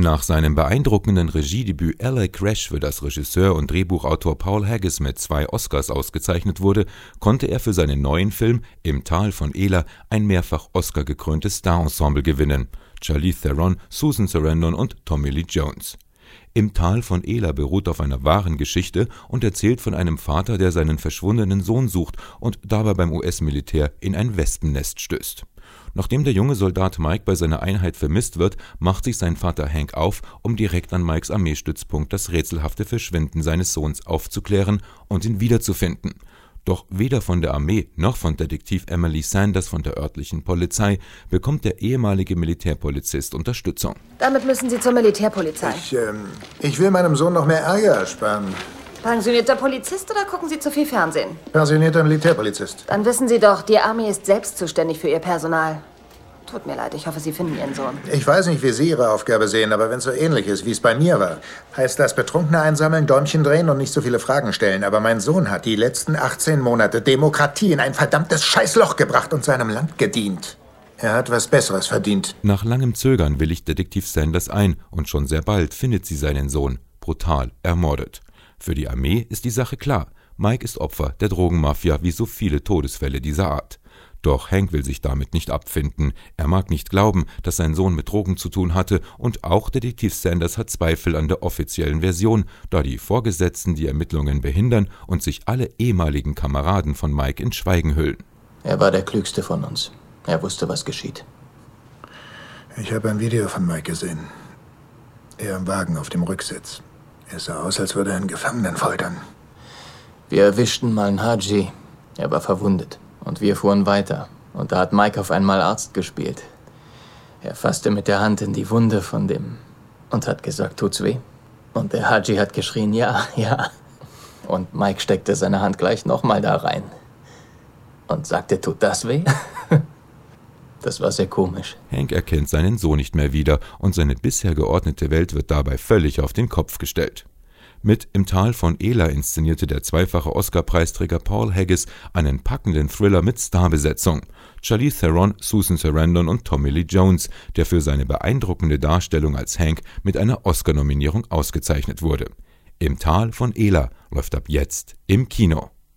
Nach seinem beeindruckenden Regiedebüt LA Crash, für das Regisseur und Drehbuchautor Paul Haggis mit zwei Oscars ausgezeichnet wurde, konnte er für seinen neuen Film Im Tal von Ela ein mehrfach Oscar gekröntes Star-Ensemble gewinnen: Charlize Theron, Susan Sarandon und Tommy Lee Jones. Im Tal von Ela beruht auf einer wahren Geschichte und erzählt von einem Vater, der seinen verschwundenen Sohn sucht und dabei beim US-Militär in ein Wespennest stößt Nachdem der junge Soldat Mike bei seiner Einheit vermisst wird, macht sich sein Vater Hank auf, um direkt an Mikes Armeestützpunkt das rätselhafte Verschwinden seines Sohns aufzuklären und ihn wiederzufinden. Doch weder von der Armee noch von Detektiv Emily Sanders von der örtlichen Polizei bekommt der ehemalige Militärpolizist Unterstützung. Damit müssen Sie zur Militärpolizei. Ich, ähm, ich will meinem Sohn noch mehr Ärger ersparen. Pensionierter Polizist oder gucken Sie zu viel Fernsehen? Pensionierter Militärpolizist. Dann wissen Sie doch, die Armee ist selbst zuständig für ihr Personal. Tut mir leid, ich hoffe, Sie finden Ihren Sohn. Ich weiß nicht, wie Sie Ihre Aufgabe sehen, aber wenn es so ähnlich ist, wie es bei mir war, heißt das Betrunkene einsammeln, Däumchen drehen und nicht so viele Fragen stellen. Aber mein Sohn hat die letzten 18 Monate Demokratie in ein verdammtes Scheißloch gebracht und seinem Land gedient. Er hat was Besseres verdient. Nach langem Zögern willigt Detektiv Sanders ein und schon sehr bald findet sie seinen Sohn, brutal ermordet. Für die Armee ist die Sache klar. Mike ist Opfer der Drogenmafia wie so viele Todesfälle dieser Art. Doch Hank will sich damit nicht abfinden. Er mag nicht glauben, dass sein Sohn mit Drogen zu tun hatte, und auch Detektiv Sanders hat Zweifel an der offiziellen Version, da die Vorgesetzten die Ermittlungen behindern und sich alle ehemaligen Kameraden von Mike in Schweigen hüllen. Er war der klügste von uns. Er wusste, was geschieht. Ich habe ein Video von Mike gesehen. Er im Wagen auf dem Rücksitz. Es sah aus, als würde er einen Gefangenen foltern. Wir erwischten mal einen Haji. Er war verwundet. Und wir fuhren weiter. Und da hat Mike auf einmal Arzt gespielt. Er fasste mit der Hand in die Wunde von dem und hat gesagt, tut's weh? Und der Haji hat geschrien, ja, ja. Und Mike steckte seine Hand gleich nochmal da rein und sagte, tut das weh? Das war sehr komisch. Hank erkennt seinen Sohn nicht mehr wieder und seine bisher geordnete Welt wird dabei völlig auf den Kopf gestellt. Mit Im Tal von Ela inszenierte der zweifache Oscar-Preisträger Paul Haggis einen packenden Thriller mit Starbesetzung. Charlize Theron, Susan Sarandon und Tommy Lee Jones, der für seine beeindruckende Darstellung als Hank mit einer Oscar-Nominierung ausgezeichnet wurde. Im Tal von Ela läuft ab jetzt im Kino.